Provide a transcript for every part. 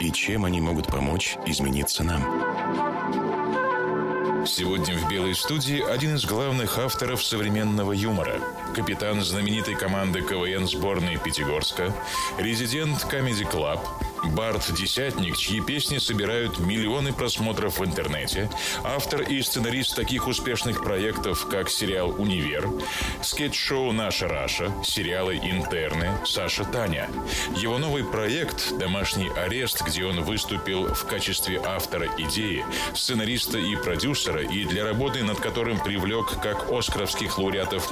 и чем они могут помочь измениться нам. Сегодня в «Белой студии» один из главных авторов современного юмора. Капитан знаменитой команды КВН сборной Пятигорска, резидент Comedy Club – бард-десятник, чьи песни собирают миллионы просмотров в интернете, автор и сценарист таких успешных проектов, как сериал «Универ», скетч-шоу «Наша Раша», сериалы «Интерны», «Саша Таня». Его новый проект «Домашний арест», где он выступил в качестве автора идеи, сценариста и продюсера, и для работы над которым привлек как оскаровских лауреатов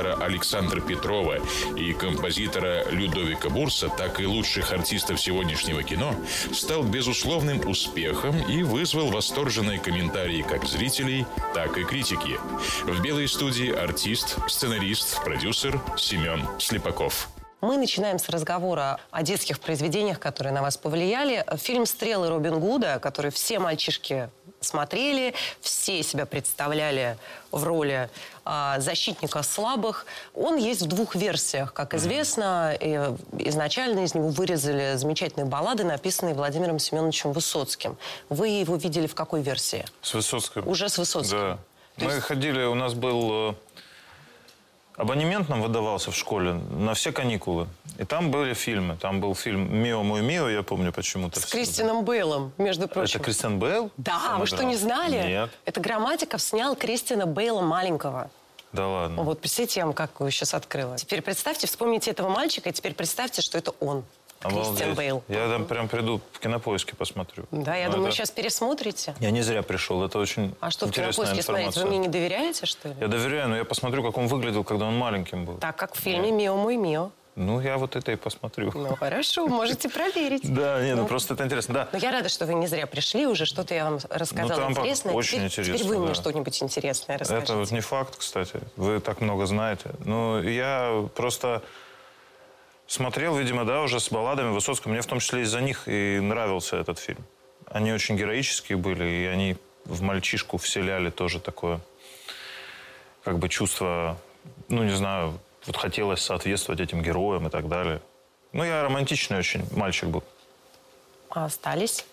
мультипликатора Александра Петрова и композитора Людовика Бурса, так и лучших артистов сегодня сегодняшнего кино стал безусловным успехом и вызвал восторженные комментарии как зрителей, так и критики. В «Белой студии» артист, сценарист, продюсер Семен Слепаков. Мы начинаем с разговора о детских произведениях, которые на вас повлияли. Фильм «Стрелы» Робин Гуда, который все мальчишки смотрели, все себя представляли в роли а, защитника слабых. Он есть в двух версиях, как известно. И изначально из него вырезали замечательные баллады, написанные Владимиром Семеновичем Высоцким. Вы его видели в какой версии? С Высоцким. Уже с Высоцким? Да. То Мы есть... ходили, у нас был э, Абонемент нам выдавался в школе на все каникулы. И там были фильмы. Там был фильм «Мио, мой Мио», я помню почему-то. С Кристианом Бейлом, между прочим. Это Кристиан Бейл? Да, вы что, не знали? Нет. Это Грамматиков снял Кристиана Бейла маленького. Да ладно. Вот, представьте, я вам как сейчас открыла. Теперь представьте, вспомните этого мальчика, и теперь представьте, что это он. Кристиан Бейл. Я там прям приду в кинопоиске посмотрю. Да, я Но думаю, это... сейчас пересмотрите. Я не зря пришел, это очень А что в кинопоиске смотреть? Вы мне не доверяете, что ли? Я доверяю, но я посмотрю, как он выглядел, когда он маленьким был. Так, как в фильме «Мио, мой Мио». Ну, я вот это и посмотрю. Ну, хорошо, можете проверить. Да, не, ну, ну просто это интересно, да. Но я рада, что вы не зря пришли, уже что-то я вам рассказала ну, интересное. Очень интересно, Теперь вы мне что-нибудь интересное расскажите. Это вот не факт, кстати. Вы так много знаете. Ну, я просто смотрел, видимо, да, уже с балладами Высоцкого. Мне в том числе из-за них и нравился этот фильм. Они очень героические были, и они в мальчишку вселяли тоже такое, как бы чувство, ну, не знаю, вот хотелось соответствовать этим героям и так далее. Ну, я романтичный очень мальчик был. А остались?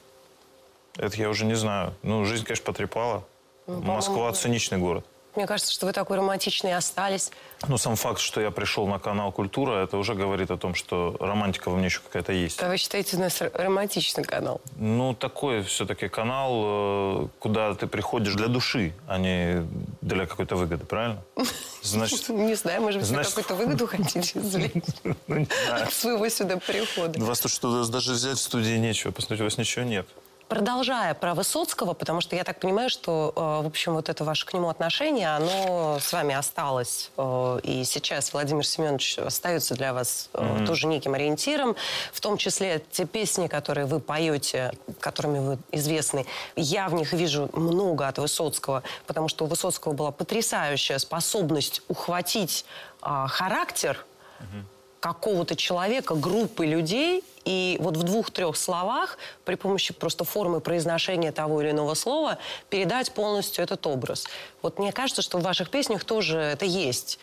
Это я уже не знаю. Ну, жизнь, конечно, потрепала. Ну, Москва – циничный город. Мне кажется, что вы такой романтичный остались. Ну, сам факт, что я пришел на канал «Культура», это уже говорит о том, что романтика во мне еще какая-то есть. А вы считаете, у нас романтичный канал? Ну, такой все-таки канал, э, куда ты приходишь для души, а не для какой-то выгоды, правильно? Значит, не знаю, может быть, значит... какую-то выгоду хотите извлечь ну, от своего сюда прихода. Вас тут что даже взять в студии нечего, посмотрите, у вас ничего нет. Продолжая про Высоцкого, потому что я так понимаю, что, э, в общем, вот это ваше к нему отношение, оно с вами осталось. Э, и сейчас Владимир Семенович остается для вас mm-hmm. тоже неким ориентиром. В том числе те песни, которые вы поете, которыми вы известны, я в них вижу много от Высоцкого, потому что у Высоцкого была потрясающая способность ухватить а, характер mm-hmm какого-то человека, группы людей, и вот в двух-трех словах при помощи просто формы произношения того или иного слова передать полностью этот образ. Вот мне кажется, что в ваших песнях тоже это есть.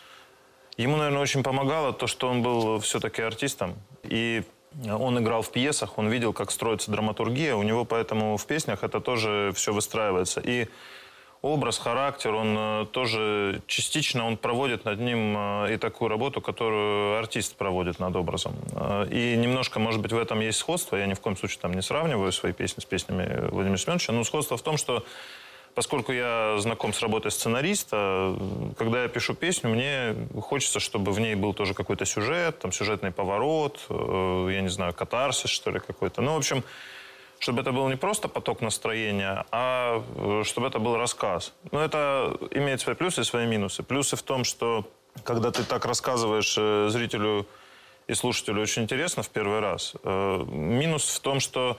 Ему, наверное, очень помогало то, что он был все-таки артистом. И он играл в пьесах, он видел, как строится драматургия. У него поэтому в песнях это тоже все выстраивается. И образ, характер, он э, тоже частично он проводит над ним э, и такую работу, которую артист проводит над образом. Э, и немножко, может быть, в этом есть сходство. Я ни в коем случае там не сравниваю свои песни с песнями Владимира Семеновича, но сходство в том, что поскольку я знаком с работой сценариста, когда я пишу песню, мне хочется, чтобы в ней был тоже какой-то сюжет, там сюжетный поворот, я не знаю, катарсис, что ли, какой-то. Ну, в общем, чтобы это был не просто поток настроения, а э, чтобы это был рассказ. Но это имеет свои плюсы и свои минусы. Плюсы в том, что когда ты так рассказываешь э, зрителю и слушателю очень интересно в первый раз. Э, минус в том, что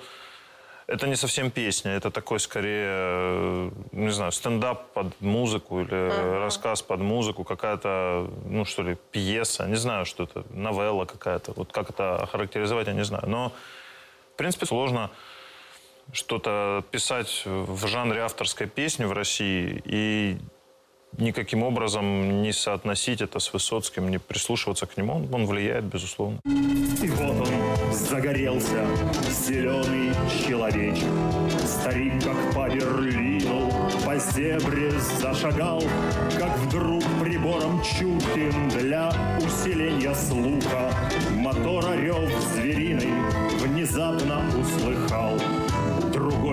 это не совсем песня, это такой скорее, не знаю, стендап под музыку или uh-huh. рассказ под музыку, какая-то, ну что ли, пьеса, не знаю, что это, новелла какая-то. Вот как это охарактеризовать, я не знаю. Но, в принципе, сложно что-то писать в жанре авторской песни в России и никаким образом не соотносить это с Высоцким, не прислушиваться к нему. Он, он влияет, безусловно. И вот он загорелся, зеленый человечек. Старик, как по Берлину, по зебре зашагал, как вдруг прибором чутким для усиления слуха мотор орел звериный внезапно услыхал.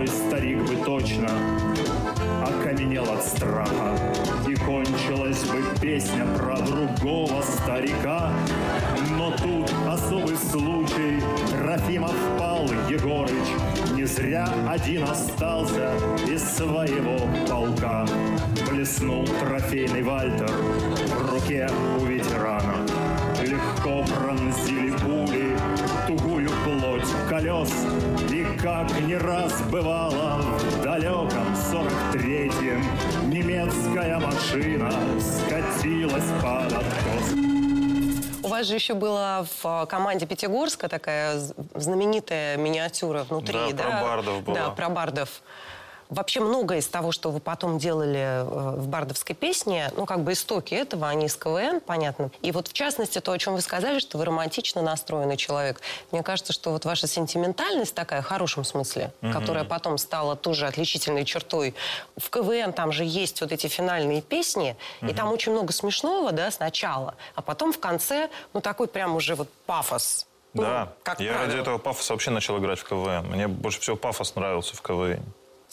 Другой старик бы точно окаменел от страха. И кончилась бы песня про другого старика. Но тут особый случай, Трофимов пал Егорыч, Не зря один остался из своего полка. Блеснул трофейный Вальтер в руке у ветерана. Легко пронзили пули тугую плоть колес. Как не раз бывало в далеком сорок третьем немецкая машина скатилась под откос. У вас же еще была в команде Пятигорска такая знаменитая миниатюра внутри, да? Да, про Бардов была. Да, про Бардов. Вообще многое из того, что вы потом делали э, в бардовской песне, ну, как бы истоки этого, они из КВН, понятно. И вот, в частности, то, о чем вы сказали, что вы романтично настроенный человек. Мне кажется, что вот ваша сентиментальность такая, в хорошем смысле, угу. которая потом стала тоже отличительной чертой. В КВН там же есть вот эти финальные песни, угу. и там очень много смешного, да, сначала, а потом в конце, ну, такой прям уже вот пафос. Да, ну, как я правило. ради этого пафоса вообще начал играть в КВН. Мне больше всего пафос нравился в КВН.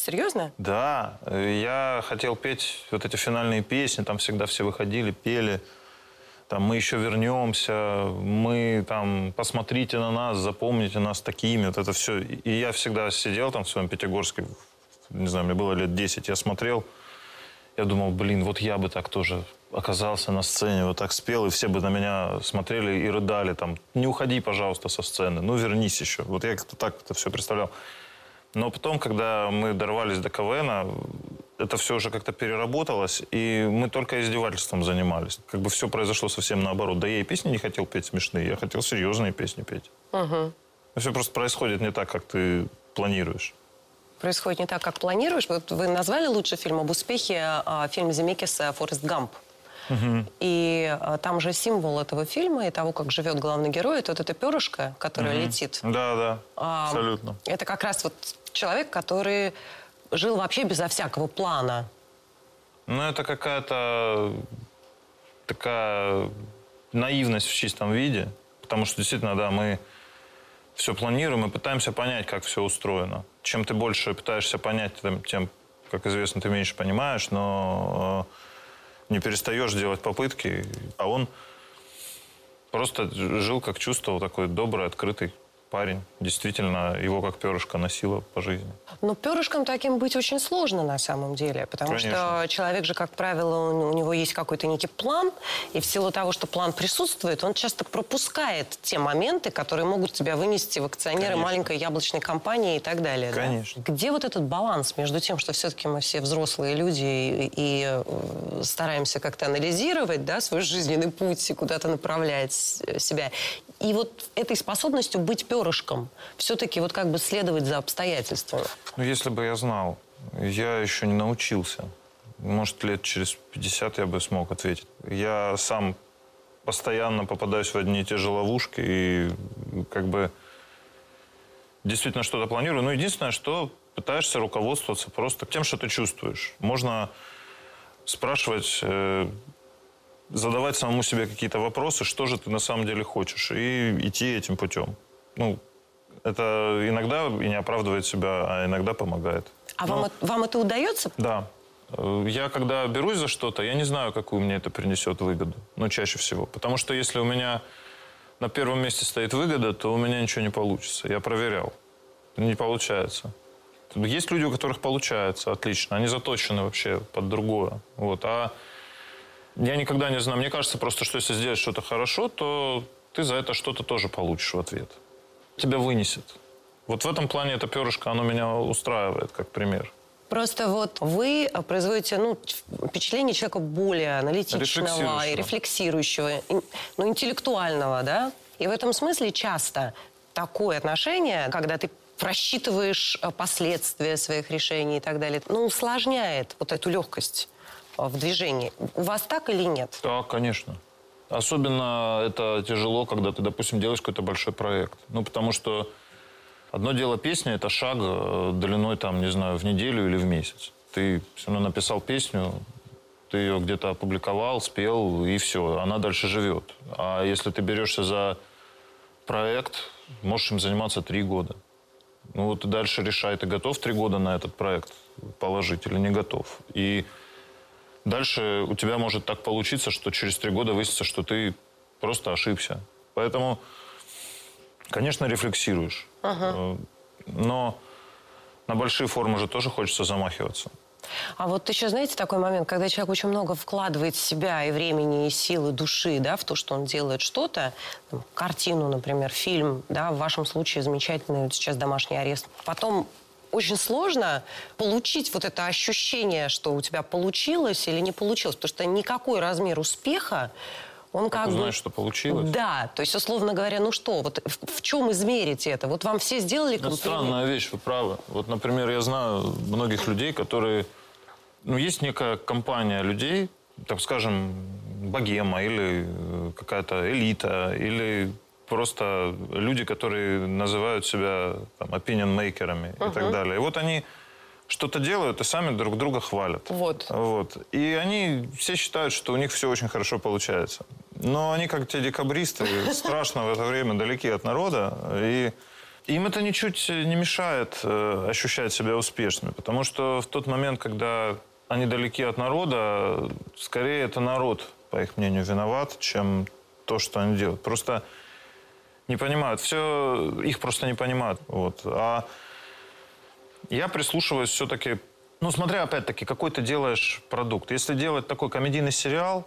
Серьезно? Да. Я хотел петь вот эти финальные песни. Там всегда все выходили, пели. Там мы еще вернемся, мы там, посмотрите на нас, запомните нас такими, вот это все. И я всегда сидел там в своем Пятигорске, не знаю, мне было лет 10, я смотрел, я думал, блин, вот я бы так тоже оказался на сцене, вот так спел, и все бы на меня смотрели и рыдали там, не уходи, пожалуйста, со сцены, ну вернись еще. Вот я как-то так это все представлял. Но потом, когда мы дорвались до КВН, это все уже как-то переработалось, и мы только издевательством занимались. Как бы все произошло совсем наоборот. Да я и песни не хотел петь смешные, я хотел серьезные песни петь. Угу. Все просто происходит не так, как ты планируешь. Происходит не так, как планируешь. Вот вы назвали лучший фильм об успехе, а, фильм Земекиса «Форест Гамп». Угу. И а, там же символ этого фильма и того, как живет главный герой, это вот это перышко, которое угу. летит. Да, да, а, абсолютно. Это как раз вот человек, который жил вообще безо всякого плана. Ну, это какая-то такая наивность в чистом виде. Потому что действительно, да, мы все планируем и пытаемся понять, как все устроено. Чем ты больше пытаешься понять, тем, как известно, ты меньше понимаешь, но э, не перестаешь делать попытки. А он просто жил, как чувствовал, такой добрый, открытый парень. Действительно, его как перышко носило по жизни. Но перышком таким быть очень сложно на самом деле, потому Конечно. что человек же, как правило, у него есть какой-то некий план, и в силу того, что план присутствует, он часто пропускает те моменты, которые могут тебя вынести в акционеры Конечно. маленькой яблочной компании и так далее. Конечно. Да? Где вот этот баланс между тем, что все-таки мы все взрослые люди и, и э, стараемся как-то анализировать да, свой жизненный путь и куда-то направлять себя, и вот этой способностью быть перышком, все-таки вот как бы следовать за обстоятельствами? Ну, если бы я знал, я еще не научился. Может, лет через 50 я бы смог ответить. Я сам постоянно попадаюсь в одни и те же ловушки и как бы действительно что-то планирую. Но единственное, что пытаешься руководствоваться просто тем, что ты чувствуешь. Можно спрашивать э, задавать самому себе какие-то вопросы, что же ты на самом деле хочешь, и идти этим путем. Ну, это иногда и не оправдывает себя, а иногда помогает. А Но, вам, вам это удается? Да. Я когда берусь за что-то, я не знаю, какую мне это принесет выгоду. Ну, чаще всего. Потому что если у меня на первом месте стоит выгода, то у меня ничего не получится. Я проверял. Не получается. Есть люди, у которых получается отлично. Они заточены вообще под другое. Вот. А я никогда не знаю. Мне кажется просто, что если сделать что-то хорошо, то ты за это что-то тоже получишь в ответ. Тебя вынесет. Вот в этом плане это перышко, оно меня устраивает как пример. Просто вот вы производите ну, впечатление человека более аналитичного и Рефлексирующего. рефлексирующего, ин- ну, интеллектуального, да? И в этом смысле часто такое отношение, когда ты просчитываешь э, последствия своих решений и так далее, ну, усложняет вот эту легкость в движении. У вас так или нет? Да, конечно. Особенно это тяжело, когда ты, допустим, делаешь какой-то большой проект. Ну, потому что одно дело песня, это шаг э, длиной, там, не знаю, в неделю или в месяц. Ты все равно написал песню, ты ее где-то опубликовал, спел, и все, она дальше живет. А если ты берешься за проект, можешь им заниматься три года. Ну вот дальше решай, ты готов три года на этот проект положить или не готов. И дальше у тебя может так получиться, что через три года выяснится, что ты просто ошибся. Поэтому, конечно, рефлексируешь. Э, Но на большие формы же тоже хочется замахиваться. А вот еще, знаете, такой момент, когда человек очень много вкладывает себя и времени, и силы, души, да, в то, что он делает что-то, картину, например, фильм, да, в вашем случае замечательный вот сейчас домашний арест. Потом очень сложно получить вот это ощущение, что у тебя получилось или не получилось, потому что никакой размер успеха, он как, Как бы... узнаешь, что получилось? Да, то есть, условно говоря, ну что, вот в, в чем измерить это? Вот вам все сделали Это комплимент. странная вещь, вы правы. Вот, например, я знаю многих людей, которые... Ну, есть некая компания людей, так скажем, богема или э, какая-то элита, или просто люди, которые называют себя там, opinion-мейкерами и так далее. И вот они что-то делают и сами друг друга хвалят. Вот. Вот. И они все считают, что у них все очень хорошо получается. Но они, как те декабристы, страшно в это время далеки от народа. И им это ничуть не мешает э, ощущать себя успешными. Потому что в тот момент, когда они далеки от народа, скорее это народ, по их мнению, виноват, чем то, что они делают. Просто не понимают. Все, их просто не понимают. Вот. А я прислушиваюсь все-таки, ну, смотря опять-таки, какой ты делаешь продукт. Если делать такой комедийный сериал,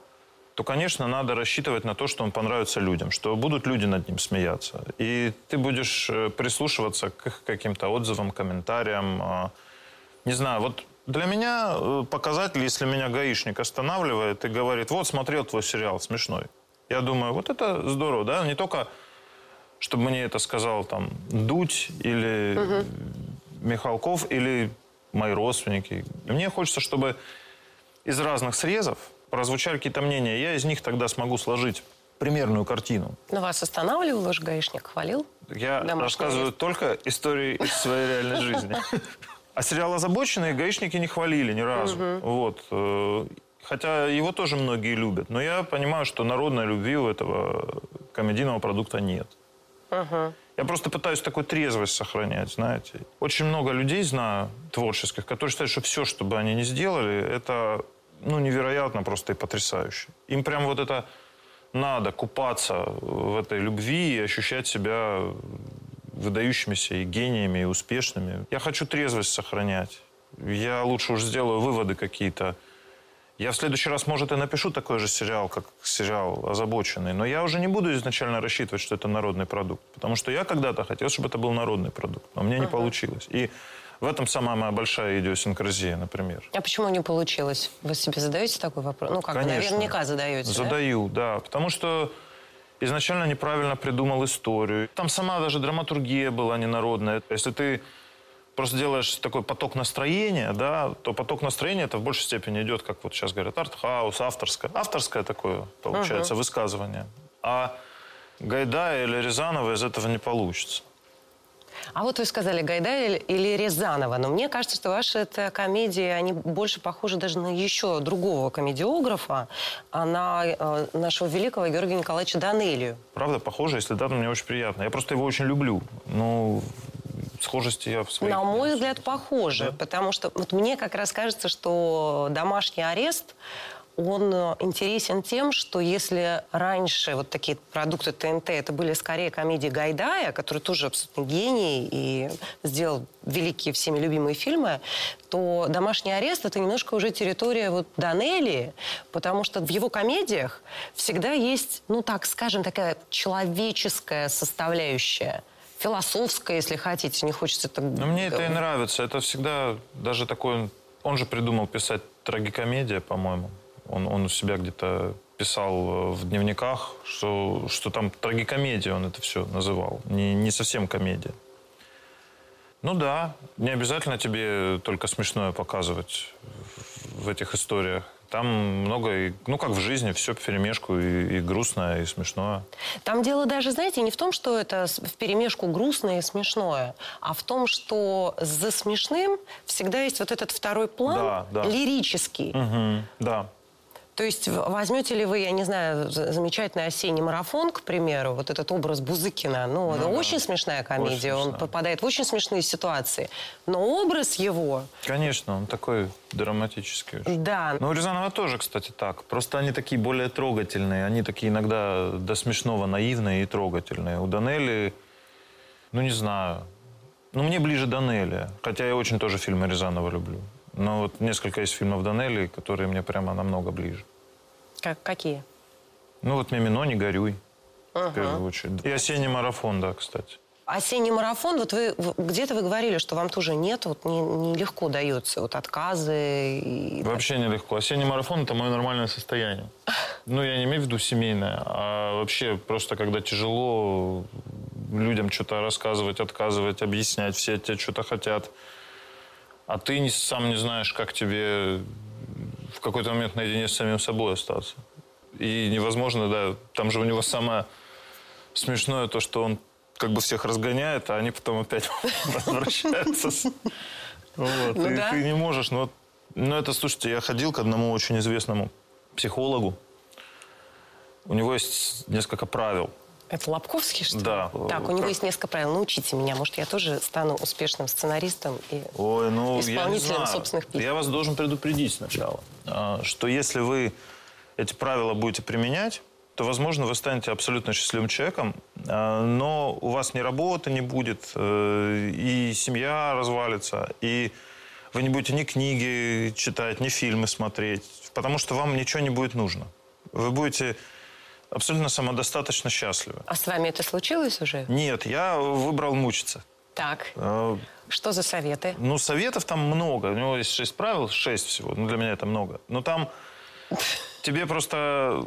то, конечно, надо рассчитывать на то, что он понравится людям, что будут люди над ним смеяться. И ты будешь э, прислушиваться к их каким-то отзывам, комментариям. а, Не знаю, вот для меня э, показатель, если меня гаишник останавливает и говорит, вот, смотрел твой сериал, смешной. Я думаю, вот это здорово, да, не только, чтобы мне это сказал там Дудь или Михалков или мои родственники. Мне хочется, чтобы из разных срезов прозвучали какие-то мнения. Я из них тогда смогу сложить примерную картину. Но вас останавливал ваш гаишник, хвалил? Я Домашний рассказываю арест. только истории из своей реальной жизни. А сериал «Озабоченные» гаишники не хвалили ни разу. Вот. э, Хотя его тоже многие любят. Но я понимаю, что народной любви у этого комедийного продукта нет. Я просто пытаюсь такую трезвость сохранять, знаете. Очень много людей знаю, творческих, которые считают, что все, что бы они ни сделали, это ну, невероятно просто и потрясающе. Им прям вот это надо купаться в этой любви и ощущать себя выдающимися и гениями, и успешными. Я хочу трезвость сохранять. Я лучше уж сделаю выводы какие-то. Я в следующий раз, может, и напишу такой же сериал, как сериал «Озабоченный», но я уже не буду изначально рассчитывать, что это народный продукт. Потому что я когда-то хотел, чтобы это был народный продукт, но мне не получилось. И в этом самая моя большая идиосинкразия, например. А почему не получилось? Вы себе задаете такой вопрос? Ну, как Конечно. наверняка задаете, да? Задаю, да. Потому что изначально неправильно придумал историю. Там сама даже драматургия была ненародная. Если ты просто делаешь такой поток настроения, да, то поток настроения это в большей степени идет, как вот сейчас говорят, артхаус, авторское. Авторское такое, получается, высказывание. А Гайдая или Рязанова из этого не получится. А вот вы сказали Гайдая или- или Рязанова, но мне кажется, что ваши это комедии, они больше похожи даже на еще другого комедиографа, а на э, нашего великого Георгия Николаевича Данелию. Правда, похоже, если да, то мне очень приятно. Я просто его очень люблю. Ну, схожести я в своих... На мой взгляд, похожи, потому что вот мне как раз кажется, что домашний арест, он э, интересен тем, что если раньше вот такие продукты ТНТ, это были скорее комедии Гайдая, который тоже абсолютно гений и сделал великие всеми любимые фильмы, то «Домашний арест» — это немножко уже территория вот Данелии, потому что в его комедиях всегда есть, ну так скажем, такая человеческая составляющая. Философское, если хотите, не хочется так... Но мне это и нравится. Это всегда даже такой... Он же придумал писать трагикомедия, по-моему. Он, он у себя где-то писал э, в дневниках, что, что там трагикомедия он это все называл. Не, не совсем комедия. Ну да, не обязательно тебе только смешное показывать в этих историях. Там много, ну как в жизни, все перемешку и, и грустное, и смешное. Там дело даже, знаете, не в том, что это в перемешку грустное и смешное, а в том, что за смешным всегда есть вот этот второй план, Да, да. лирический. Мгм, да. То есть возьмете ли вы, я не знаю, за- замечательный осенний марафон, к примеру, вот этот образ Бузыкина, ну, это очень смешная комедия, он смешная. попадает в очень смешные ситуации, но образ его, Конечно, он такой драматический. очень. да, Ну, у Рязанова тоже, кстати, так. Просто они такие более трогательные. Они такие иногда до смешного наивные и трогательные. У Данели, ну, не знаю. Ну, мне ближе Данели. Хотя я очень тоже фильмы Рязанова люблю. Но вот несколько есть фильмов Данели, которые мне прямо намного ближе. как, какие? Ну, вот «Мимино, не горюй», в первую очередь. И «Осенний марафон», да, кстати. Осенний марафон, вот вы где-то вы говорили, что вам тоже нет, вот не- нелегко дается, вот отказы и Вообще нелегко. Осенний марафон – это мое нормальное состояние. Ну, я не имею в виду семейное, а вообще просто когда тяжело людям что-то рассказывать, отказывать, объяснять, все тебя что-то хотят, а ты не- сам не знаешь, как тебе в какой-то момент наедине с самим собой остаться. И невозможно, да, там же у него самое смешное то, что он как бы всех разгоняет, а они потом опять возвращаются. Вот, Ну и да. ты не можешь. Вот, ну, это, слушайте, я ходил к одному очень известному психологу. У него есть несколько правил. Это Лобковский, что ли? Да. Так, у него Как? есть несколько правил. Научите меня, может, я тоже стану успешным сценаристом. И... Ой, ну, я Исполнителем знаю. собственных песен. Я вас должен предупредить сначала, а, что если вы эти правила будете применять, то, возможно, вы станете абсолютно счастливым человеком, а, но у вас ни работы не будет, э, и семья развалится, и вы не будете ни книги читать, ни фильмы смотреть, потому что вам ничего не будет нужно. Вы будете абсолютно самодостаточно счастливы. А с вами это случилось уже? Нет, я выбрал мучиться. Так, Э, что за советы? ну, советов там много. У него есть шесть правил, шесть всего. Ну, для меня это много. Но там тебе просто...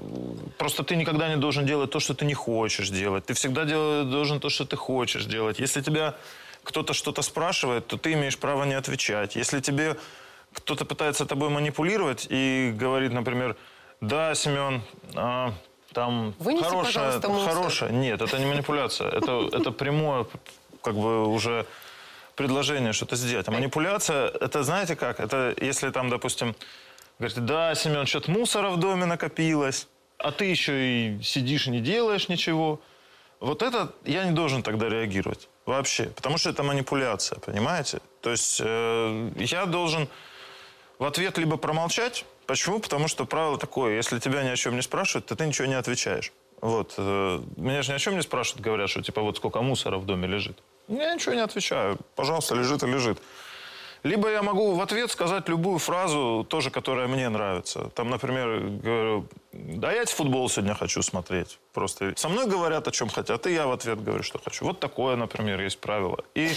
Просто ты никогда не должен делать то, что ты не хочешь делать. Ты всегда дел- должен то, что ты хочешь делать. Если тебя кто-то что-то спрашивает, то ты имеешь право не отвечать. Если тебе кто-то пытается тобой манипулировать и говорит, например, да, Семен, а, там Вынеси, хорошая, пожалуйста, мусор». хорошая. Нет, это не манипуляция. Это, это прямое, как бы уже предложение что-то сделать. А манипуляция, это знаете как? Это если там, допустим, говорите, да, Семен, что-то мусора в доме накопилось, а ты еще и сидишь и не делаешь ничего. Вот это я не должен тогда реагировать вообще, потому что это манипуляция, понимаете? То есть э, я должен в ответ либо промолчать. Почему? Потому что правило такое, если тебя ни о чем не спрашивают, то ты ничего не отвечаешь. Вот. э, Меня же ни о чем не спрашивают, говорят, что типа вот сколько мусора в доме лежит. Я ничего не отвечаю. Пожалуйста, лежит и лежит. Либо я могу в ответ сказать любую фразу, тоже, которая мне нравится. Там, например, говорю, да я футбол сегодня хочу смотреть. Просто со мной говорят, о чем хотят, и я в ответ говорю, что хочу. Вот такое, например, есть правило. И,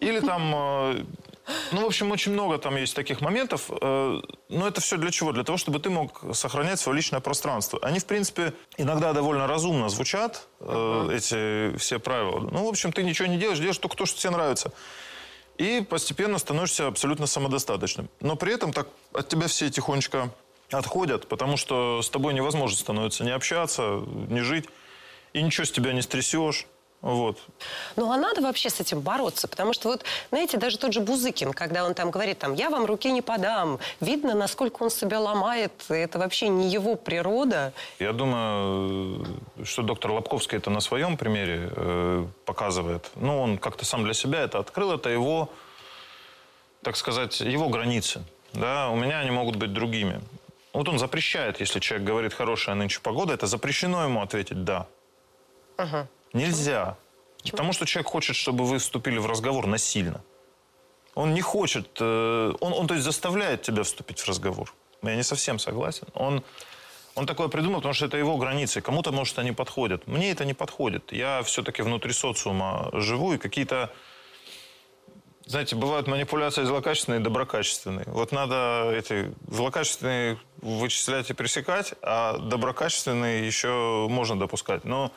или там, э, ну, в общем, очень много там есть таких моментов. э, Но это все для чего? Для того, чтобы ты мог сохранять свое личное пространство. Они, в принципе, иногда довольно разумно звучат, э, эти все правила. Ну, в общем, ты ничего не делаешь, делаешь только то, что тебе нравится. И постепенно становишься абсолютно самодостаточным. Но при этом так от тебя все тихонечко отходят, потому что с тобой невозможно становится не общаться, не жить. И ничего с тебя не стрясешь. Вот. Ну, а надо вообще с этим бороться, потому что вот, знаете, даже тот же Бузыкин, когда он там говорит, там, я вам руки не подам, видно, насколько он себя ломает, это вообще не его природа. Я думаю, что доктор Лобковский это на своем примере э, показывает. Ну, он как-то сам для себя это открыл, это его, так сказать, его границы. Да, у меня они могут быть другими. Вот он запрещает, если человек говорит хорошая нынче погода, это запрещено ему ответить да. Нельзя. Потому что человек хочет, чтобы вы вступили в разговор насильно. Он не хочет, э, он, он то есть заставляет тебя вступить в разговор. Я не совсем согласен. Он, Он такое придумал, потому что это его границы. Кому-то, может, они подходят. Мне это не подходит. Я все-таки внутри социума живу, и какие-то знаете, бывают манипуляции злокачественные и доброкачественные. Вот надо эти злокачественные вычислять и пресекать, а доброкачественные еще можно допускать. Но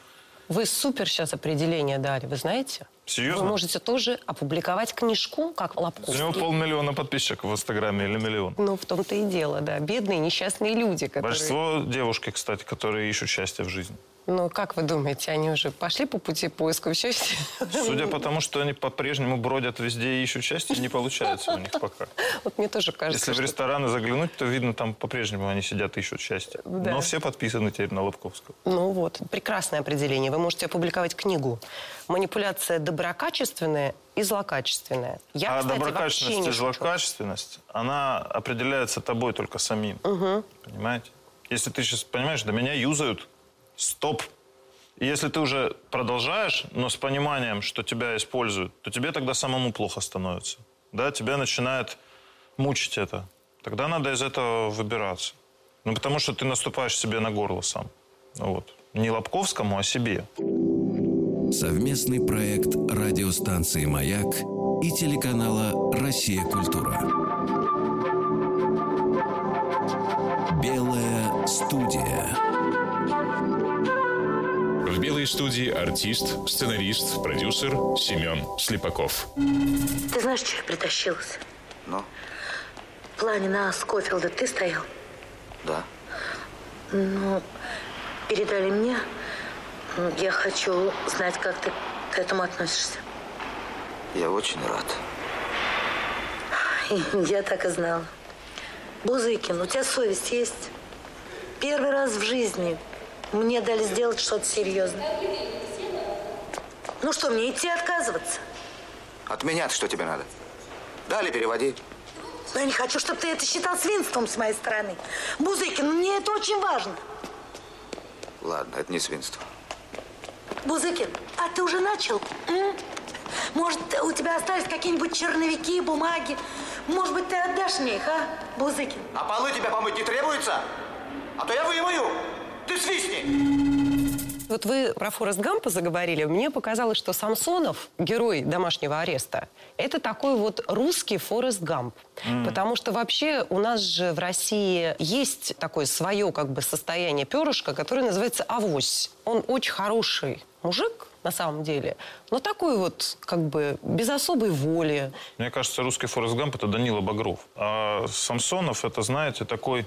Вы супер сейчас определение дали, вы знаете? Серьезно? Вы можете тоже опубликовать книжку, как у него Лобковский. полмиллиона подписчиков в Инстаграме или миллион. Ну, в том-то и дело, да. Бедные, несчастные люди, которые... Большинство девушки, кстати, которые ищут счастье в жизни. Ну, как вы думаете, они уже пошли по пути поиска счастья? Судя по тому, что они по-прежнему бродят везде и ищут счастье, не получается у них пока. Вот мне тоже кажется, Если в рестораны заглянуть, то видно, там по-прежнему они сидят и ищут счастье. Да. Но все подписаны теперь на Лобковского. Ну вот, прекрасное определение. Вы можете опубликовать книгу. Манипуляция доброкачественная и злокачественная. Я, а кстати, доброкачественность и злокачественность, она определяется тобой только самим. Понимаете? Если ты сейчас понимаешь, да меня юзают, стоп. Если ты уже продолжаешь, но с пониманием, что тебя используют, то тебе тогда самому плохо становится. Да, тебя начинает мучить это. Тогда надо из этого выбираться. Ну, потому что ты наступаешь себе на горло сам. Вот. Не Лобковскому, а себе. Совместный проект радиостанции «Маяк» и телеканала «Россия. Культура». Белая студия. Студии артист, сценарист, продюсер Семен Слепаков. Ты знаешь, что я притащилась? Ну, В плане на Скофилда ты стоял? да. Ну, передали мне. Я хочу знать, как ты к этому относишься. Я очень рад. Я так и знала. Бузыкин, у тебя совесть есть? Первый раз в жизни мне дали сделать что-то серьезное. Ну что, мне идти отказываться? От меня что тебе надо? Дали переводи. Но я не хочу, чтобы ты это считал свинством с моей стороны. Бузыкин, ну, мне это очень важно. Ладно, это не свинство. Бузыкин, а ты уже начал? м? Может, у тебя остались какие-нибудь черновики, бумаги? Может быть, ты отдашь мне их, а, Бузыкин? А полы тебе помыть не требуется? А то я вымою. Ты свистни. Вот вы про Форест Гампа заговорили. Мне показалось, что Самсонов, герой домашнего ареста, это такой вот русский Форест Гамп. Потому что вообще у нас же в России есть такое свое как бы состояние перышка, которое называется авось. Он очень хороший мужик, на самом деле, но такой вот как бы без особой воли. Мне кажется, русский Форест Гамп – это Данила Багров. А Самсонов – это, знаете, такой...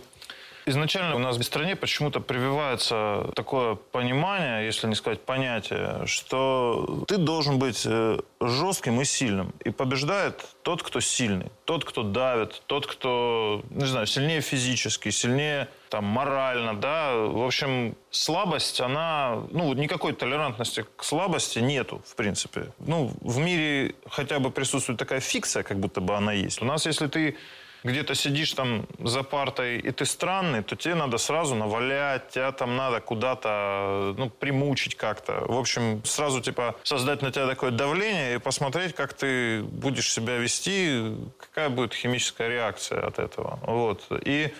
Изначально у нас в стране почему-то прививается такое понимание, если не сказать понятие, что ты должен быть э, жестким и сильным. И побеждает тот, кто сильный. Тот, кто давит, тот, кто, не знаю, сильнее физически, сильнее там, морально, да. В общем, слабость, она... Ну, никакой толерантности к слабости нету, в принципе. Ну, в мире хотя бы присутствует такая фикция, как будто бы она есть. У нас, если ты где-то сидишь там за партой, и ты странный, то тебе надо сразу навалять, тебя там надо куда-то, ну, примучить как-то. В общем, сразу, типа, создать на тебя такое давление и посмотреть, как ты будешь себя вести, какая будет химическая реакция от этого. Вот. И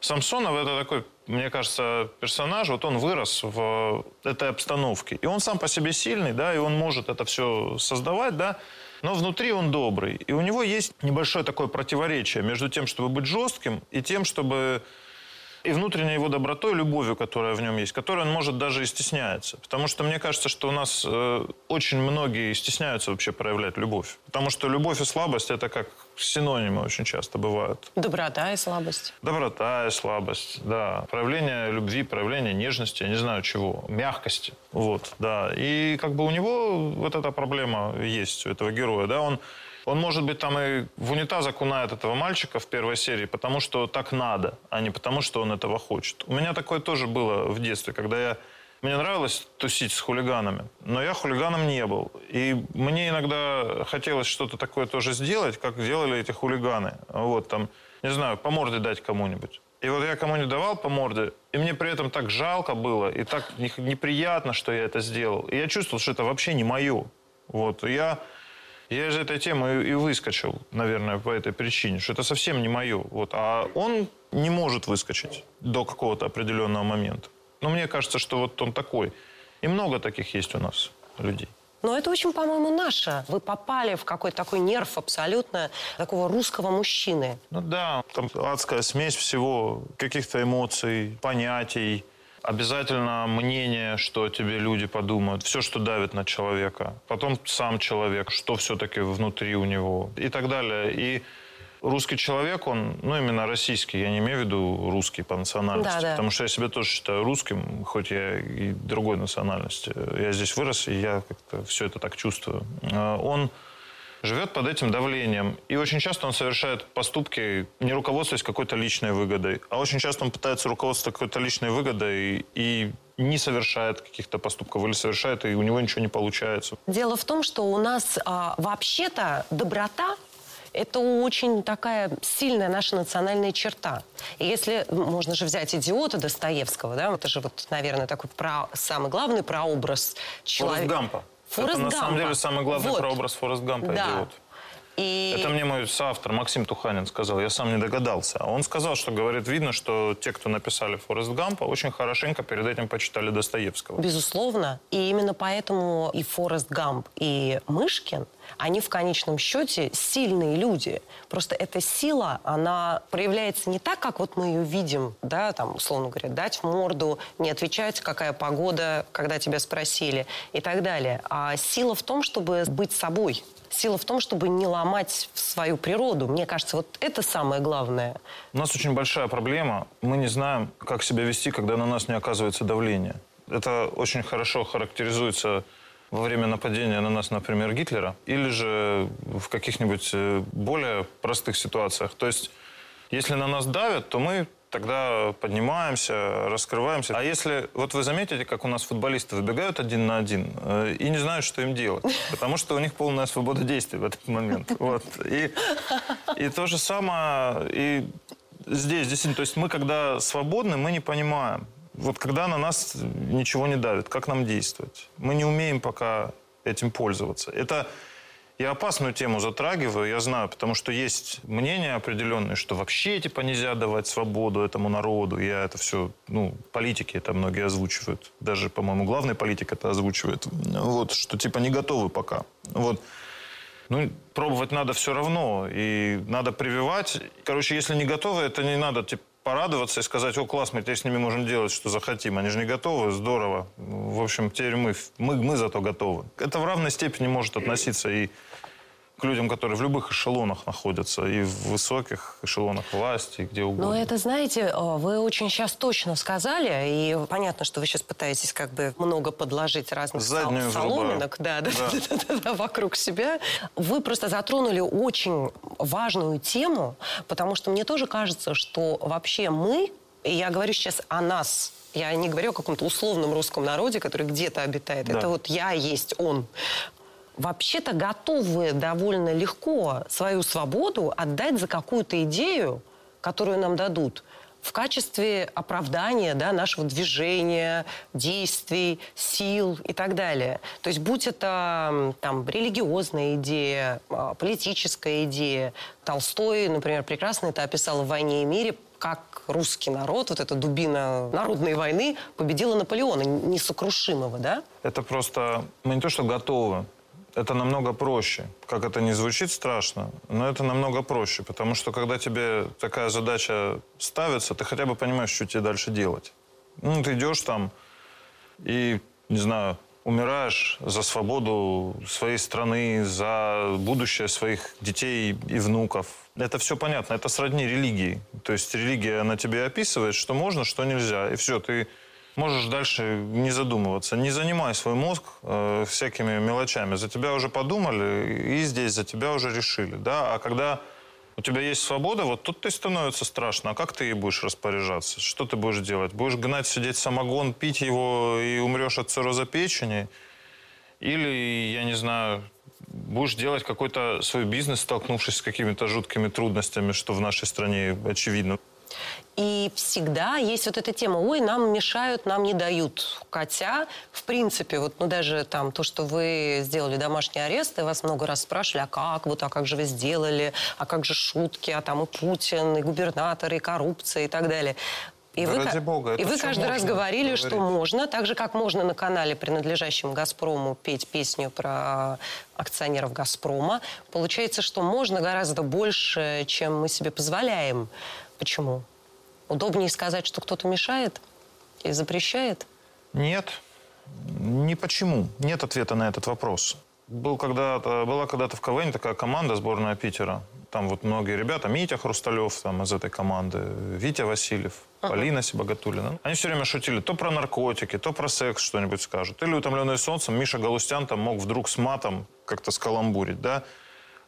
Самсонов это такой, мне кажется, персонаж, вот он вырос в этой обстановке. И он сам по себе сильный, да, и он может это все создавать, да, но внутри он добрый. И у него есть небольшое такое противоречие между тем, чтобы быть жестким, и тем, чтобы и внутренней его добротой, любовью, которая в нем есть, которой он может даже и стесняется. Потому что мне кажется, что у нас э, очень многие стесняются вообще проявлять любовь. Потому что любовь и слабость это как синонимы очень часто бывают. Доброта и слабость. Доброта и слабость, да. Проявление любви, проявление нежности, я не знаю чего, мягкости. Вот, да. И как бы у него вот эта проблема есть, у этого героя, да, он он, может быть, там и в унитаз окунает этого мальчика в первой серии, потому что так надо, а не потому, что он этого хочет. У меня такое тоже было в детстве, когда я... Мне нравилось тусить с хулиганами, но я хулиганом не был. И мне иногда хотелось что-то такое тоже сделать, как делали эти хулиганы. Вот, там, не знаю, по морде дать кому-нибудь. И вот я кому-нибудь давал по морде, и мне при этом так жалко было, и так не- неприятно, что я это сделал. И я чувствовал, что это вообще не мое. Вот, и я... Я из этой темы и выскочил, наверное, по этой причине, что это совсем не мое. Вот. А он не может выскочить до какого-то определенного момента. Но мне кажется, что вот он такой. И много таких есть у нас людей. Но это очень, по-моему, наше. Вы попали в какой-то такой нерв абсолютно такого русского мужчины. Ну да, там адская смесь всего, каких-то эмоций, понятий. Обязательно мнение, что тебе люди подумают, все, что давит на человека. Потом сам человек, что все-таки внутри у него и так далее. И русский человек, он, ну, именно российский, я не имею в виду русский по национальности, Да, да. потому что я себя тоже считаю русским, хоть я и другой национальности. Я здесь вырос, и я как-то все это так чувствую. А Он живет под этим давлением. И очень часто он совершает поступки, не руководствуясь какой-то личной выгодой, а очень часто он пытается руководствоваться какой-то личной выгодой и не совершает каких-то поступков или совершает, и у него ничего не получается. Дело в том, что у нас а, вообще-то доброта это очень такая сильная наша национальная черта. И если, можно же взять идиота Достоевского, да, это же вот, наверное, такой про, самый главный прообраз человека. Гампа. Форест это на самом деле самый главный Вот. прообраз Форест Гампа, Да. идиот. И... Это мне мой соавтор Максим Туханин сказал, я сам не догадался. Он сказал, что, говорит, видно, что те, кто написали Форест Гампа, очень хорошенько перед этим почитали Достоевского. Безусловно. И именно поэтому и Форест Гамп, и Мышкин, они в конечном счете сильные люди. Просто эта сила, она проявляется не так, как вот мы ее видим, да, там, условно говоря, дать в морду, не отвечать, какая погода, когда тебя спросили и так далее. А сила в том, чтобы быть собой. Сила в том, чтобы не ломать свою природу. Мне кажется, вот это самое главное. У нас очень большая проблема. Мы не знаем, как себя вести, когда на нас не оказывается давление. Это очень хорошо характеризуется во время нападения на нас, например, Гитлера, или же в каких-нибудь э, более простых ситуациях. То есть, если на нас давят, то мы тогда поднимаемся, раскрываемся. А если, вот вы заметите, как у нас футболисты выбегают один на один э, и не знают, что им делать, потому что у них полная свобода действий в этот момент. Вот. И, и то же самое и здесь, действительно. То есть мы, когда свободны, мы не понимаем, вот когда на нас ничего не давит, как нам действовать. Мы не умеем пока этим пользоваться. Это я опасную тему затрагиваю, я знаю, потому что есть мнение определенное, что вообще типа нельзя давать свободу этому народу. Я это все, ну, политики это многие озвучивают. Даже, по-моему, главный политик это озвучивает. Вот, что типа не готовы пока. Вот. Ну, пробовать надо все равно. И надо прививать. Короче, если не готовы, это не надо, типа, порадоваться и сказать, о, класс, мы теперь с ними можем делать, что захотим. Они же не готовы, здорово. В общем, теперь мы, мы, мы зато готовы. Это в равной степени может относиться и к людям, которые в любых эшелонах находятся, и в высоких эшелонах власти, и где угодно. Но это, знаете, вы очень сейчас точно сказали, и понятно, что вы сейчас пытаетесь как бы много подложить разных сол- Заднюю соломинок да, да, Да. да, да, да, вокруг себя. Вы просто затронули очень важную тему, потому что мне тоже кажется, что вообще мы, и я говорю сейчас о нас, я не говорю о каком-то условном русском народе, который где-то обитает. Да. Это вот я есть он. Вообще-то готовы довольно легко свою свободу отдать за какую-то идею, которую нам дадут в качестве оправдания да, нашего движения, действий, сил и так далее. То есть будь это там, религиозная идея, а, политическая идея. Толстой, например, прекрасно это описал в «Войне и мире», как русский народ, вот эта дубина народной войны, победила Наполеона, несокрушимого, да? Это просто... Мы не то, что готовы. Это намного проще. Как это не звучит страшно, но это намного проще. Потому что когда тебе такая задача ставится, ты хотя бы понимаешь, что тебе дальше делать. Ну, ты идешь там и, не знаю, умираешь за свободу своей страны, за будущее своих детей и внуков. Это все понятно. Это сродни религии. То есть религия, она тебе описывает, что можно, что нельзя. И все, ты можешь дальше не задумываться. Не занимай свой мозг э, всякими мелочами. За тебя уже подумали, и здесь за тебя уже решили. Да? А когда у тебя есть свобода, вот тут ты становится страшно. А как ты ей будешь распоряжаться? Что ты будешь делать? Будешь гнать, сидеть самогон, пить его и умрешь от цирроза печени? Или, я не знаю, будешь делать какой-то свой бизнес, столкнувшись с какими-то жуткими трудностями, что в нашей стране очевидно. И всегда есть вот эта тема, ой, нам мешают, нам не дают. Хотя, в принципе, вот, ну, даже там то, что вы сделали домашний арест, и вас много раз спрашивали, а как вот, а как же вы сделали, а как же шутки, а там и Путин, и губернаторы, и коррупция, и так далее. И Да вы, ради бога, и вы каждый раз говорили, что говорить. можно, так же, как можно на канале, принадлежащем «Газпрому», петь песню про акционеров «Газпрома». Получается, что можно гораздо больше, чем мы себе позволяем. Почему? Удобнее сказать, что кто-то мешает и запрещает? Нет, ни почему. Нет ответа на этот вопрос. Был когда-то, была когда-то в КВН такая команда сборная Питера. Там вот многие ребята, Митя Хрусталев там из этой команды, Витя Васильев, Полина Сибагатулина. Они все время шутили то про наркотики, то про секс что-нибудь скажут. Или утомленный солнцем Миша Галустян там мог вдруг с матом как-то скаламбурить, да?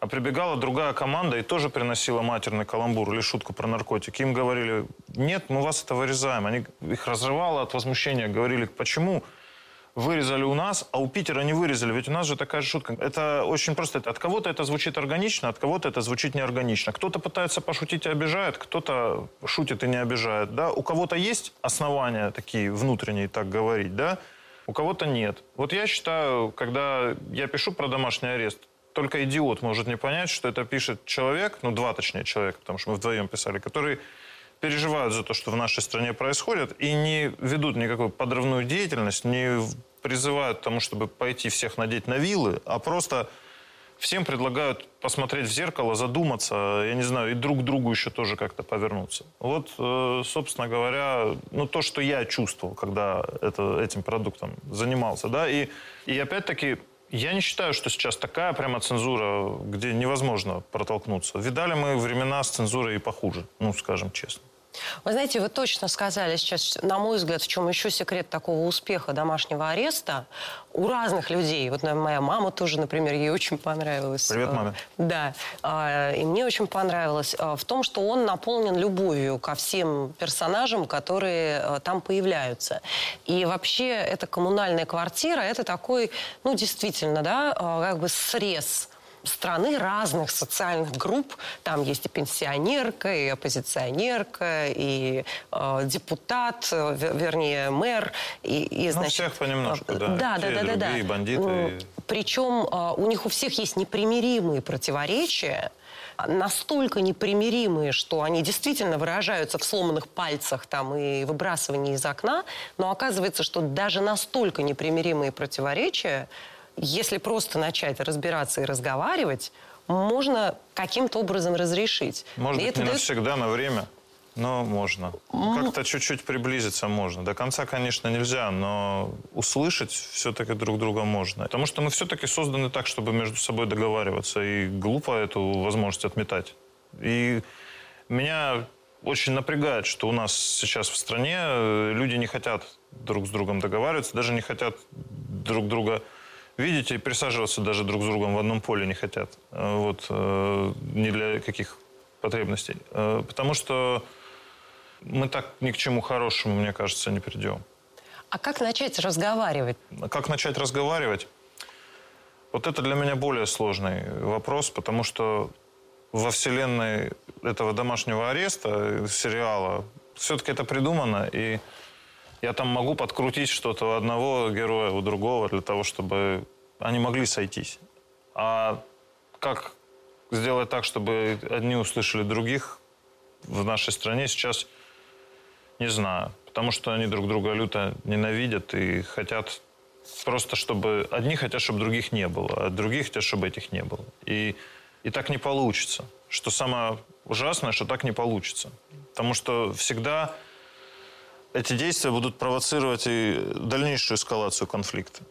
А прибегала другая команда и тоже приносила матерный каламбур или шутку про наркотики. Им говорили, нет, мы вас это вырезаем. Они их разрывало от возмущения. Говорили, почему вырезали у нас, а у Питера не вырезали? Ведь у нас же такая же шутка. Это очень просто. От кого-то это звучит органично, от кого-то это звучит неорганично. Кто-то пытается пошутить и обижает, кто-то шутит и не обижает. Да? У кого-то есть основания такие внутренние так говорить, да? у кого-то нет. Вот я считаю, когда я пишу про домашний арест, только идиот может не понять, что это пишет человек, ну два точнее человека, потому что мы вдвоем писали, который переживают за то, что в нашей стране происходит, и не ведут никакую подрывную деятельность, не призывают к тому, чтобы пойти всех надеть на вилы, а просто всем предлагают посмотреть в зеркало, задуматься, я не знаю, и друг к другу еще тоже как-то повернуться. Вот, э, собственно говоря, ну, то, что я чувствовал, когда это, этим продуктом занимался, да, и, и опять-таки я не считаю, что сейчас такая прямо цензура, где невозможно протолкнуться. Видали мы времена с цензурой и похуже, ну, скажем честно. Вы знаете, вы точно сказали сейчас, на мой взгляд, в чем еще секрет такого успеха домашнего ареста у разных людей. Вот моя мама тоже, например, ей очень понравилось. Привет, Э, маме. Да. А, И мне очень понравилось э, в том, что он наполнен любовью ко всем персонажам, которые э, там появляются. И вообще эта коммунальная квартира, это такой, ну, действительно, да, как бы срез страны разных социальных групп. Там есть и пенсионерка, и оппозиционерка, и э, депутат, э, ве- вернее, мэр. И, и, Ну, значит, всех понемножку, э, да. Да, Те да, да, да, да. и бандиты, Причем э, у них у всех есть непримиримые противоречия, настолько непримиримые, что они действительно выражаются в сломанных пальцах там, и выбрасывании из окна, но оказывается, что даже настолько непримиримые противоречия, если просто начать разбираться и разговаривать, можно каким-то образом разрешить. Может И быть, это не дает- навсегда, на время, но можно. Как-то чуть-чуть приблизиться можно. До конца, конечно, нельзя, но услышать все-таки друг друга можно. Потому что мы все-таки созданы так, чтобы между собой договариваться, и глупо эту возможность отметать. И меня очень напрягает, что у нас сейчас в стране э, люди не хотят друг с другом договариваться, даже не хотят друг друга видеть и присаживаться даже друг с другом в одном поле не хотят. Э, Вот. э, Ни для каких потребностей. Э, Потому что мы так ни к чему хорошему, мне кажется, не придем. А как начать разговаривать? Как начать разговаривать? Вот это для меня более сложный вопрос, потому что во вселенной этого домашнего ареста, сериала, все-таки это придумано, и я там могу подкрутить что-то у одного героя, у другого, для того, чтобы они могли сойтись. А как сделать так, чтобы одни услышали других в нашей стране сейчас не знаю. Потому что они друг друга люто ненавидят и хотят просто, чтобы... Одни хотят, чтобы других не было, а другие хотят, чтобы этих не было. И, и так не получится. Что самое ужасное, что так не получится. Потому что всегда эти действия будут провоцировать и дальнейшую эскалацию конфликта.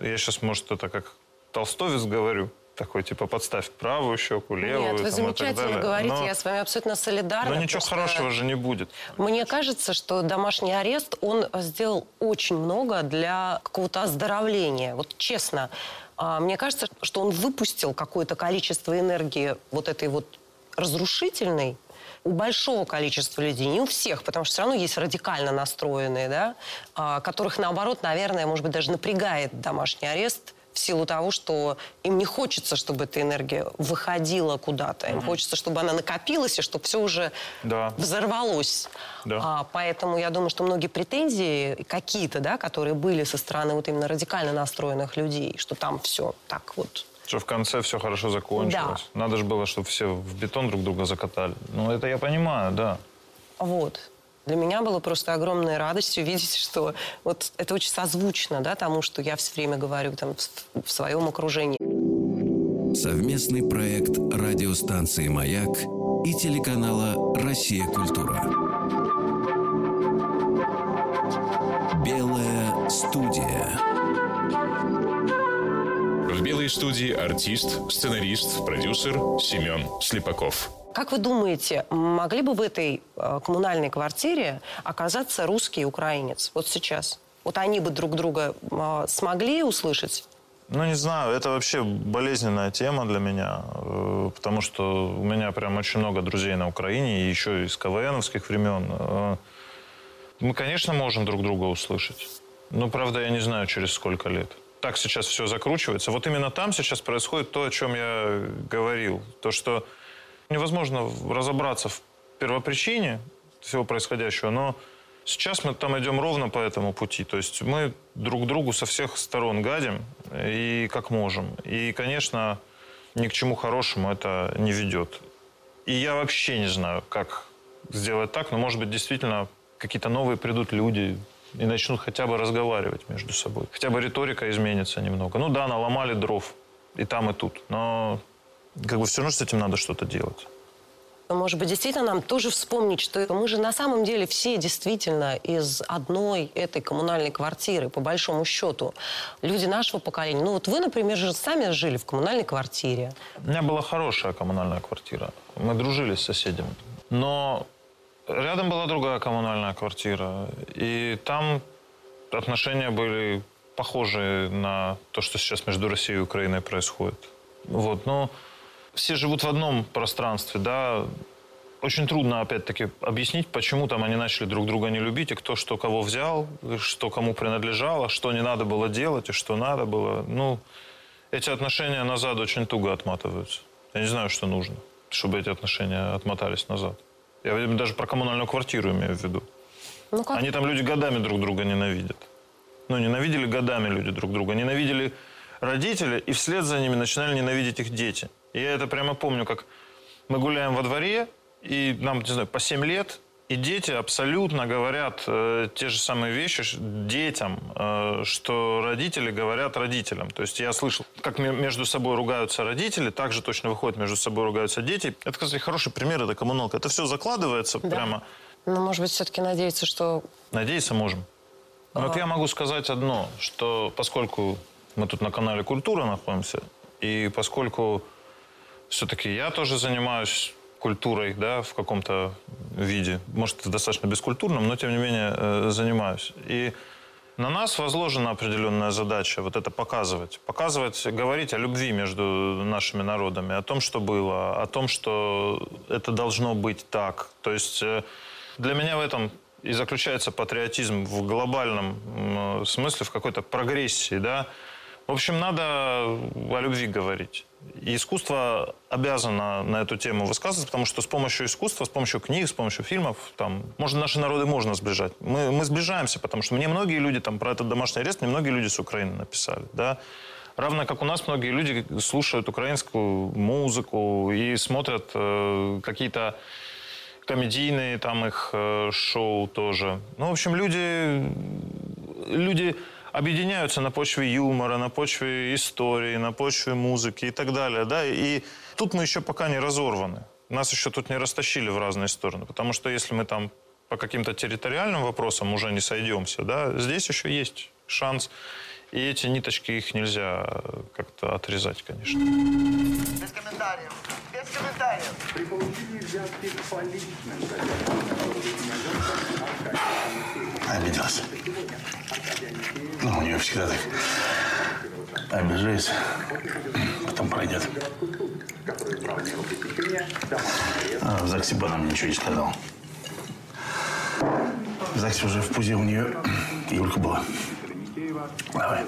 Я сейчас, может, это как толстовец говорю, такой, типа, подставь правую щеку, левую. Нет, вы там, замечательно говорите, Но- я с вами абсолютно солидарна. но ничего хорошего же не будет. Мне кажется, что домашний арест, он сделал очень много для какого-то оздоровления. Вот честно, а, мне кажется, что он выпустил какое-то количество энергии вот этой вот разрушительной у большого количества людей, не у всех, потому что все равно есть радикально настроенные, да, а, которых, наоборот, наверное, может быть, даже напрягает домашний арест в силу того, что им не хочется, чтобы эта энергия выходила куда-то. Им хочется, чтобы она накопилась, и чтобы все уже Да. взорвалось. Да. А, поэтому я думаю, что многие претензии какие-то, да, которые были со стороны вот именно радикально настроенных людей, что там все так вот Что в конце все хорошо закончилось. Надо же было, чтобы все в бетон друг друга закатали. Ну, это я понимаю, да. Вот. Для меня было просто огромной радостью видеть, что вот это очень созвучно, да, тому, что я все время говорю там в, в своем окружении. Совместный проект радиостанции «Маяк» и телеканала «Россия. Культура». Белая студия. В белой студии артист, сценарист, продюсер Семен Слепаков. Как вы думаете, могли бы в этой э, коммунальной квартире оказаться русский и украинец вот сейчас? Вот они бы друг друга э, смогли услышать? Ну, не знаю, это вообще болезненная тема для меня, э, потому что у меня прям очень много друзей на Украине, и еще из КВНовских времен. Э, Мы, конечно, можем друг друга услышать. Но, правда, я не знаю, через сколько лет. Так сейчас все закручивается. Вот именно там сейчас происходит то, о чем я говорил. То, что невозможно разобраться в первопричине всего происходящего, но сейчас мы там идем ровно по этому пути. То есть мы друг другу со всех сторон гадим и как можем. И, конечно, ни к чему хорошему это не ведет. И я вообще не знаю, как сделать так, но, может быть, действительно какие-то новые придут люди и начнут хотя бы разговаривать между собой. Хотя бы риторика изменится немного. Ну да, наломали дров и там, и тут. Но как бы все равно с этим надо что-то делать. Может быть, действительно нам тоже вспомнить, что мы же на самом деле все действительно из одной этой коммунальной квартиры, по большому счету. Люди нашего поколения. Ну вот вы, например, же сами жили в коммунальной квартире. У меня была хорошая коммунальная квартира. Мы дружили с соседями. Но рядом была другая коммунальная квартира. И там отношения были похожие на то, что сейчас между Россией и Украиной происходит. Вот, но все живут в одном пространстве, да. Очень трудно, опять-таки, объяснить, почему там они начали друг друга не любить, и кто что кого взял, что кому принадлежало, что не надо было делать, и что надо было. Ну, эти отношения назад очень туго отматываются. Я не знаю, что нужно, чтобы эти отношения отмотались назад. Я даже про коммунальную квартиру имею в виду. Ну как? Они там люди годами друг друга ненавидят. Ну, ненавидели годами люди друг друга. Ненавидели родители, и вслед за ними начинали ненавидеть их дети. И я это прямо помню, как мы гуляем во дворе, и нам, не знаю, по 7 лет, и дети абсолютно говорят э, те же самые вещи детям, э, что родители говорят родителям. То есть я слышал, как ме- между собой ругаются родители, также точно выходят между собой ругаются дети. Это, кстати, хороший пример, это коммуналка. Это все закладывается Да. прямо. Ну, может быть, все-таки надеяться, что... Надеяться можем. Но вот я могу сказать одно, что поскольку мы тут на канале «Культура» находимся, и поскольку все-таки я тоже занимаюсь культурой, да, в каком-то виде, может, достаточно бескультурном, но, тем не менее, э, занимаюсь. И на нас возложена определенная задача вот это показывать. Показывать, говорить о любви между нашими народами, о том, что было, о том, что это должно быть так. То есть э, для меня в этом и заключается патриотизм в глобальном м, смысле, в какой-то прогрессии, да. В общем, надо о любви говорить. Искусство обязано на эту тему высказываться, потому что с помощью искусства, с помощью книг, с помощью фильмов, там, может, наши народы можно сближать. Мы, мы сближаемся, потому что мне многие люди там про этот домашний арест, мне многие люди с Украины написали, да. Равно как у нас многие люди слушают украинскую музыку и смотрят э, какие-то комедийные там их э, шоу тоже. Ну, в общем, люди, люди объединяются на почве юмора, на почве истории, на почве музыки и так далее, да, и тут мы еще пока не разорваны. Нас еще тут не растащили в разные стороны, потому что если мы там по каким-то территориальным вопросам уже не сойдемся, да, здесь еще есть шанс, и эти ниточки, их нельзя э, как-то отрезать, конечно. Без комментариев. Без комментариев. Обиделась. Ну, у нее всегда так. Обижается, потом пройдет. А в ЗАГСе бы она ничего не сказала. В ЗАГСе уже в пузе у нее Юлька была. Давай.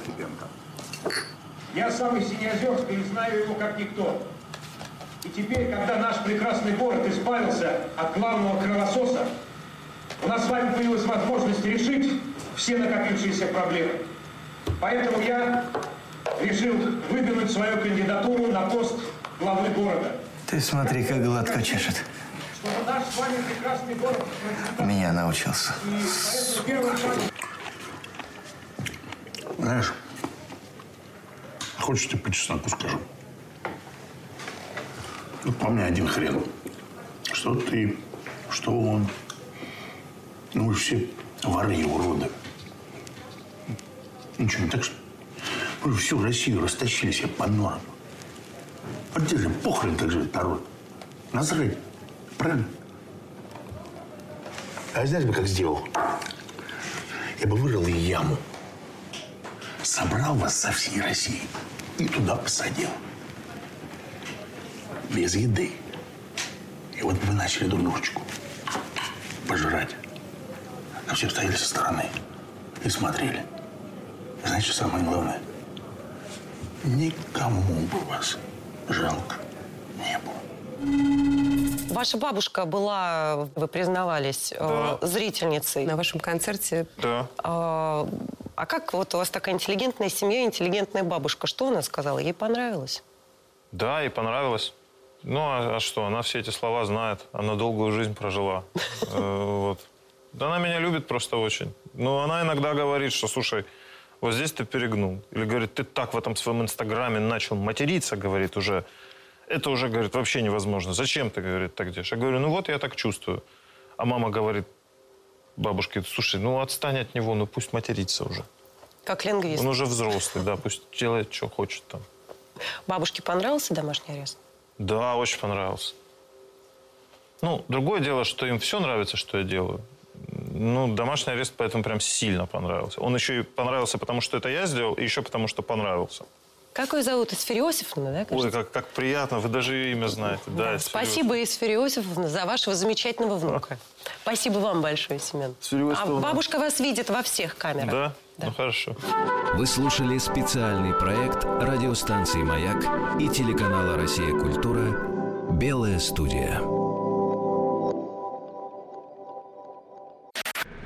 Я сам из и знаю его как никто. И теперь, когда наш прекрасный город избавился от главного кровососа, у нас с вами появилась возможность решить все накопившиеся проблемы. Поэтому я решил выдвинуть свою кандидатуру на пост главы города. Ты смотри, как гладко чешет. Чтобы наш с вами прекрасный город У меня научился. Знаешь, хочешь тебе по чесноку скажу? Ну, по мне один хрен. Что ты, что он. Ну, вы все воры и уроды. Ничего, не так что вы всю Россию растащили себе по норам. Же похрен так живет народ? Насрать. Правильно? А я знаешь бы, как сделал? Я бы вырыл яму. Собрал вас со всей России и туда посадил. Без еды. И вот вы начали друг дружечку пожирать. А все стояли со стороны и смотрели. И знаете, что самое главное? Никому бы вас жалко не было. Ваша бабушка была, вы признавались, э, зрительницей на вашем концерте. Да. А, а как вот у вас такая интеллигентная семья, интеллигентная бабушка? Что она сказала? Ей понравилось? Да, и понравилось. Ну, а, а что, она все эти слова знает. Она долгую жизнь прожила. Э, Вот. Да она меня любит просто очень. Но она иногда говорит, что, слушай, вот здесь ты перегнул. Или говорит, ты так в этом своем инстаграме начал материться, говорит, уже. Это уже, говорит, вообще невозможно. Зачем ты, говорит, так делаешь? Я говорю, ну вот я так чувствую. А мама говорит бабушке, слушай, ну отстань от него, ну пусть матерится уже. Как лингвист. Он уже взрослый, да, пусть делает, что хочет там. Бабушке понравился домашний арест? Да, очень понравился. Ну, другое дело, что им все нравится, что я делаю. Ну, домашний арест поэтому прям сильно понравился. Он еще и понравился, потому что это я сделал, и еще потому что понравился. Как ее зовут? Исфирь Иосифовна, да? Ой, кажется? как, как приятно, вы даже ее имя знаете. Да, это Спасибо, Исфирь Иосифовна, за вашего замечательного внука. Спасибо вам большое, Семен. А бабушка вас видит во всех камерах. Да? Ну, хорошо. Вы слушали специальный проект радиостанции «Маяк» и телеканала «Россия. Культура» «Белая студия».